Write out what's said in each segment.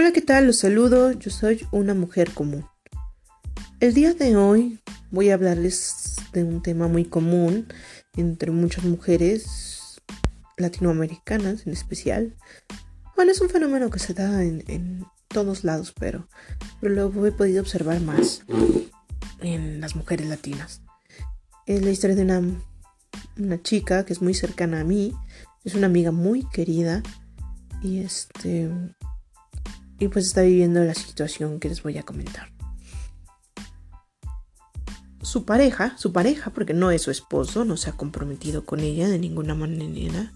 Hola, ¿qué tal? Los saludo. Yo soy una mujer común. El día de hoy voy a hablarles de un tema muy común entre muchas mujeres latinoamericanas en especial. Bueno, es un fenómeno que se da en, todos lados, pero, lo he podido observar más en las mujeres latinas. Es la historia de una chica que es muy cercana a mí, es una amiga muy querida y este y pues está viviendo la situación que les voy a comentar. Su pareja, su pareja, porque no es su esposo, no se ha comprometido con ella de ninguna manera,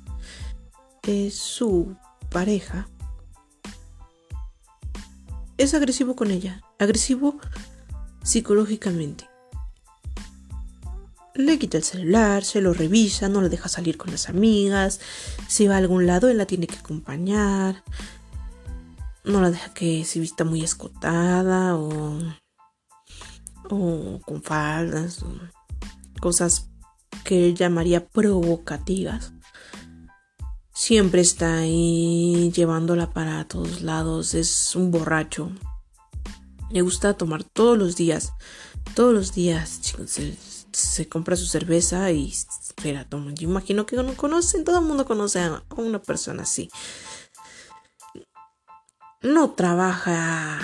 es su pareja. Es agresivo con ella, agresivo psicológicamente. Le quita el celular, se lo revisa, no le deja salir con las amigas, si va a algún lado él la tiene que acompañar, no la deja que se vista muy escotada o, o con faldas, cosas que él llamaría provocativas. Siempre está ahí llevándola para todos lados, es un borracho. Le gusta tomar todos los días, todos los días, se, se compra su cerveza y se la toma. Yo imagino que no conocen, todo el mundo conoce a una persona así no trabaja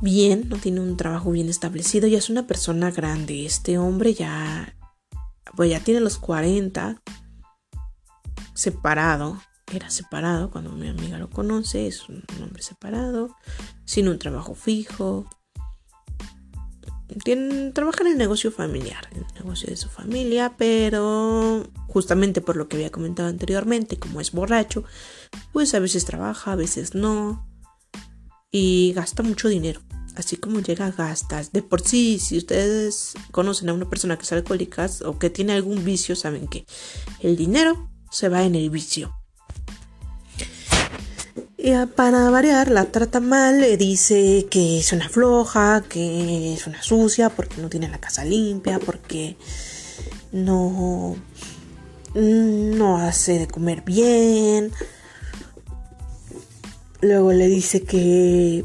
bien, no tiene un trabajo bien establecido, ya es una persona grande. Este hombre ya, pues ya tiene los 40, separado, era separado cuando mi amiga lo conoce, es un hombre separado, sin un trabajo fijo. Tiene, trabaja en el negocio familiar, en el negocio de su familia, pero justamente por lo que había comentado anteriormente, como es borracho, pues a veces trabaja, a veces no y gasta mucho dinero. Así como llega, gastas. De por sí, si ustedes conocen a una persona que es alcohólica o que tiene algún vicio, saben que el dinero se va en el vicio. Y para variar, la trata mal, le dice que es una floja, que es una sucia, porque no tiene la casa limpia, porque no, no hace de comer bien, Luego le dice que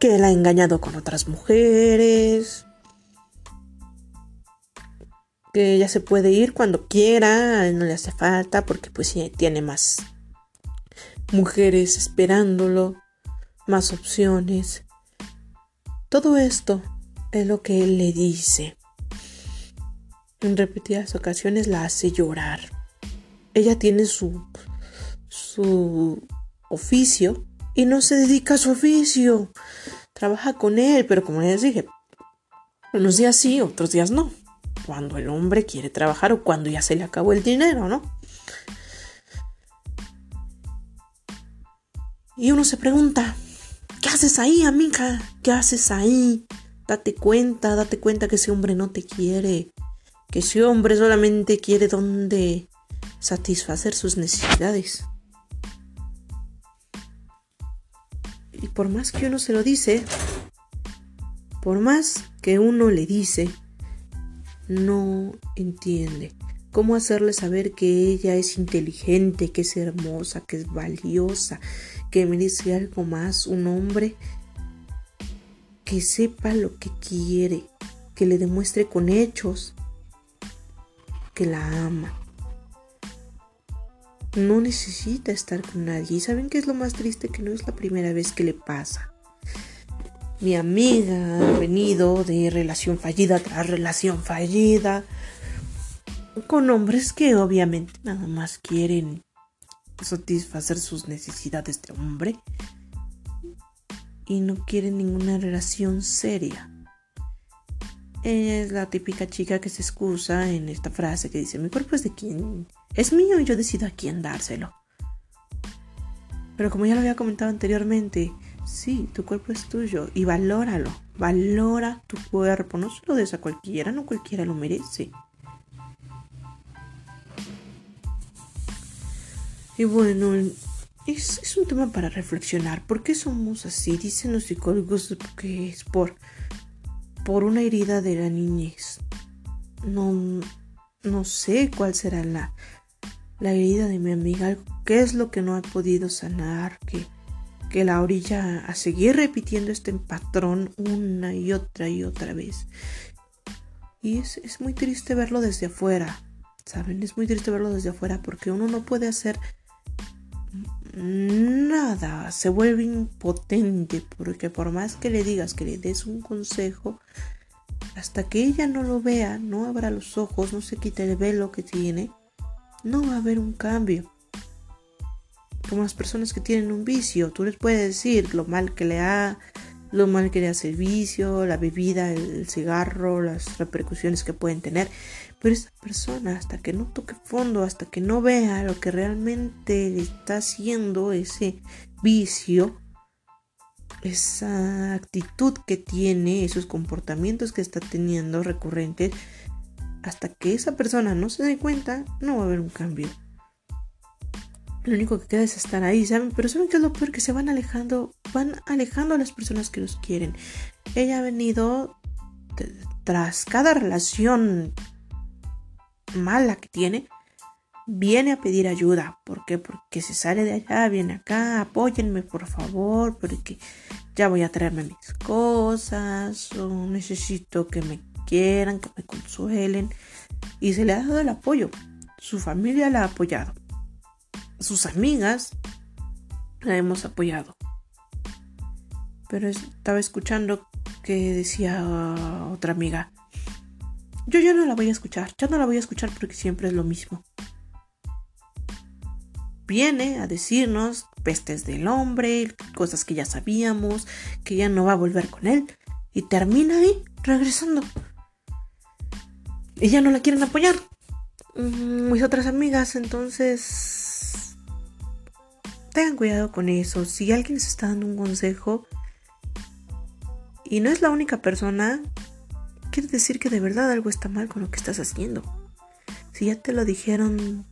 que él ha engañado con otras mujeres. Que ella se puede ir cuando quiera, no le hace falta porque pues tiene más mujeres esperándolo, más opciones. Todo esto es lo que él le dice. En repetidas ocasiones la hace llorar. Ella tiene su su oficio y no se dedica a su oficio. Trabaja con él, pero como les dije, unos días sí, otros días no. Cuando el hombre quiere trabajar o cuando ya se le acabó el dinero, ¿no? Y uno se pregunta, ¿qué haces ahí, amiga? ¿Qué haces ahí? Date cuenta, date cuenta que ese hombre no te quiere. Que ese hombre solamente quiere donde satisfacer sus necesidades. Por más que uno se lo dice, por más que uno le dice, no entiende cómo hacerle saber que ella es inteligente, que es hermosa, que es valiosa, que merece algo más, un hombre que sepa lo que quiere, que le demuestre con hechos que la ama no necesita estar con nadie. ¿Y saben qué es lo más triste? Que no es la primera vez que le pasa. Mi amiga ha venido de relación fallida tras relación fallida. Con hombres que obviamente nada más quieren satisfacer sus necesidades de hombre. Y no quieren ninguna relación seria. es la típica chica que se excusa en esta frase que dice, mi cuerpo es de quien es mío y yo decido a quién dárselo. Pero como ya lo había comentado anteriormente, sí, tu cuerpo es tuyo y valóralo. Valora tu cuerpo, no se lo des a cualquiera, no cualquiera lo merece. Y bueno, es, un tema para reflexionar. ¿Por qué somos así? Dicen los psicólogos que es por, por una herida de la niñez. No, no sé cuál será la, la herida de mi amiga, qué es lo que no ha podido sanar, qué, que la orilla a seguir repitiendo este patrón una y otra y otra vez. Y es, es muy triste verlo desde afuera, ¿saben? Es muy triste verlo desde afuera porque uno no puede hacer nada, se vuelve impotente porque por más que le digas que le des un consejo, hasta que ella no lo vea, no abra los ojos, no se quite el velo que tiene, no va a haber un cambio. Como las personas que tienen un vicio, tú les puedes decir lo mal que le ha, lo mal que le hace el vicio, la bebida, el cigarro, las repercusiones que pueden tener. Pero esa persona, hasta que no toque fondo, hasta que no vea lo que realmente le está haciendo ese vicio, esa actitud que tiene, esos comportamientos que está teniendo recurrentes, hasta que esa persona no se dé cuenta, no va a haber un cambio. Lo único que queda es estar ahí, ¿saben? Pero ¿saben qué es lo peor? Que se van alejando, van alejando a las personas que los quieren. Ella ha venido tras cada relación mala que tiene, viene a pedir ayuda. ¿Por qué? Porque se sale de allá, viene acá, apóyenme por favor, porque ya voy a traerme mis cosas, o necesito que me quieran, que me consuelen. Y se le ha dado el apoyo. Su familia la ha apoyado. Sus amigas la hemos apoyado. Pero estaba escuchando que decía otra amiga, yo ya no la voy a escuchar, ya no la voy a escuchar porque siempre es lo mismo. Viene a decirnos pestes del hombre, cosas que ya sabíamos, que ya no va a volver con él, y termina ahí, regresando. Y ya no la quieren apoyar. Mm, mis otras amigas, entonces... Tengan cuidado con eso. Si alguien les está dando un consejo y no es la única persona quiere decir que de verdad algo está mal con lo que estás haciendo. Si ya te lo dijeron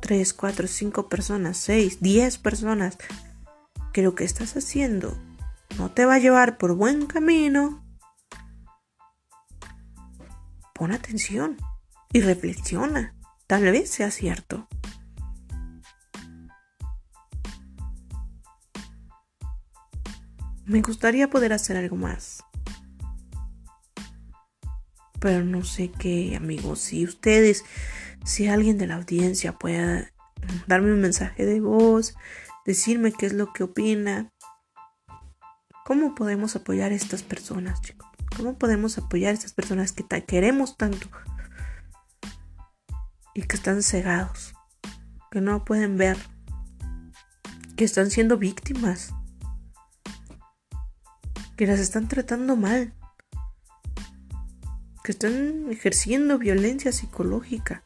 3, 4, 5 personas, 6, 10 personas, que lo que estás haciendo no te va a llevar por buen camino, pon atención y reflexiona. Tal vez sea cierto. Me gustaría poder hacer algo más pero no sé qué, amigos. Si ustedes, si alguien de la audiencia pueda darme un mensaje de voz, decirme qué es lo que opina, ¿cómo podemos apoyar a estas personas, chicos? ¿Cómo podemos apoyar a estas personas que queremos tanto y que están cegados, que no pueden ver, que están siendo víctimas, que las están tratando mal? que están ejerciendo violencia psicológica.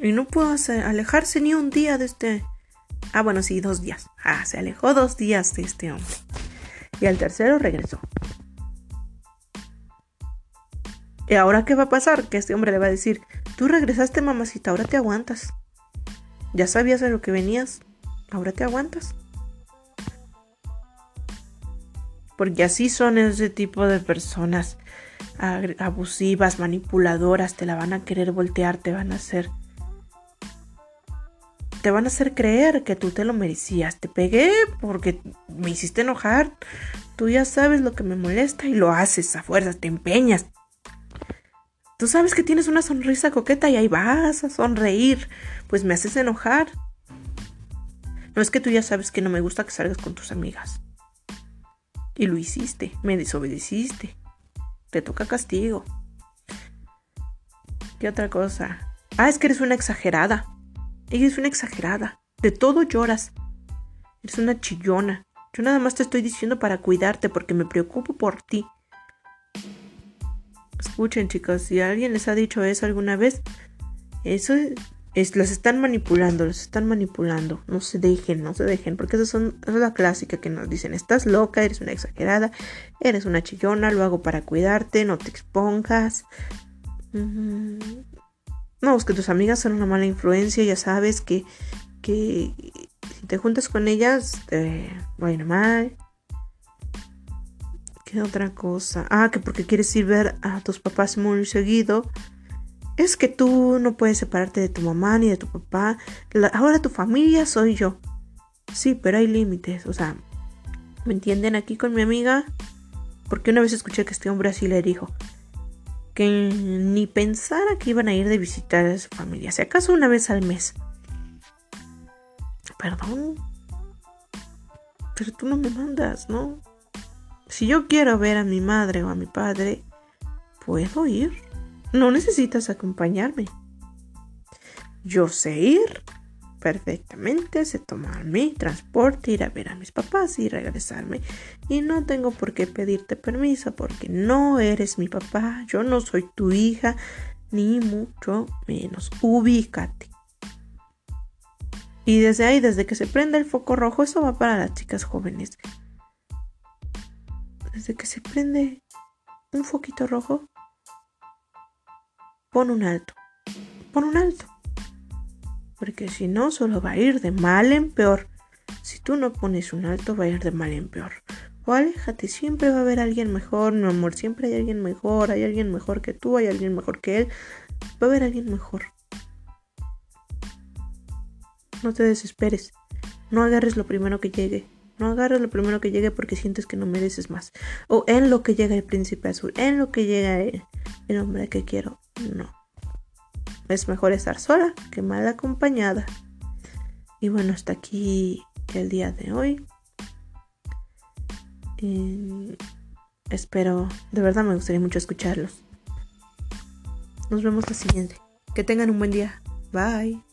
Y no puedo alejarse ni un día de este... Ah, bueno, sí, dos días. Ah, se alejó dos días de este hombre. Y al tercero regresó. ¿Y ahora qué va a pasar? Que este hombre le va a decir, tú regresaste mamacita, ahora te aguantas. Ya sabías de lo que venías, ahora te aguantas. porque así son ese tipo de personas abusivas, manipuladoras, te la van a querer voltear, te van a hacer te van a hacer creer que tú te lo merecías. Te pegué porque me hiciste enojar. Tú ya sabes lo que me molesta y lo haces a fuerzas, te empeñas. Tú sabes que tienes una sonrisa coqueta y ahí vas a sonreír. Pues me haces enojar. No es que tú ya sabes que no me gusta que salgas con tus amigas. Y lo hiciste, me desobedeciste. Te toca castigo. ¿Qué otra cosa? Ah, es que eres una exagerada. Ella es una exagerada. De todo lloras. Eres una chillona. Yo nada más te estoy diciendo para cuidarte porque me preocupo por ti. Escuchen chicos, si alguien les ha dicho eso alguna vez, eso es, los están manipulando, los están manipulando. No se dejen, no se dejen, porque esa, son, es la clásica que nos dicen, estás loca, eres una exagerada, eres una chillona, lo hago para cuidarte, no te expongas. No, es que tus amigas son una mala influencia, ya sabes que, que si te juntas con ellas, te va a ir mal. ¿Qué otra cosa? Ah, que porque quieres ir ver a tus papás muy seguido es que tú no puedes separarte de tu mamá ni de tu papá. ahora tu familia soy yo. Sí, pero hay límites. O sea, ¿me entienden? Aquí con mi amiga. Porque una vez escuché que este hombre así le dijo que ni pensara que iban a ir de visitar a su familia. Si acaso una vez al mes. Perdón. Pero tú no me mandas, ¿no? Si yo quiero ver a mi madre o a mi padre, puedo ir. No necesitas acompañarme. Yo sé ir perfectamente, sé tomar mi transporte, ir a ver a mis papás y regresarme. Y no tengo por qué pedirte permiso porque no eres mi papá, yo no soy tu hija, ni mucho menos. Ubícate. Y desde ahí, desde que se prende el foco rojo, eso va para las chicas jóvenes desde que se prende un foquito rojo, pon un alto. Pon un alto. Porque si no, solo va a ir de mal en peor. Si tú no pones un alto, va a ir de mal en peor. O aléjate, siempre va a haber alguien mejor, mi amor. Siempre hay alguien mejor. Hay alguien mejor que tú, hay alguien mejor que él. Va a haber alguien mejor. No te desesperes. No agarres lo primero que llegue. No agarres lo primero que llegue porque sientes que no mereces más. O en lo que llega el príncipe azul, en lo que llega el, hombre que quiero. No. Es mejor estar sola que mal acompañada. Y bueno, hasta aquí el día de hoy. espero, de verdad me gustaría mucho escucharlos. Nos vemos la siguiente. Que tengan un buen día. Bye.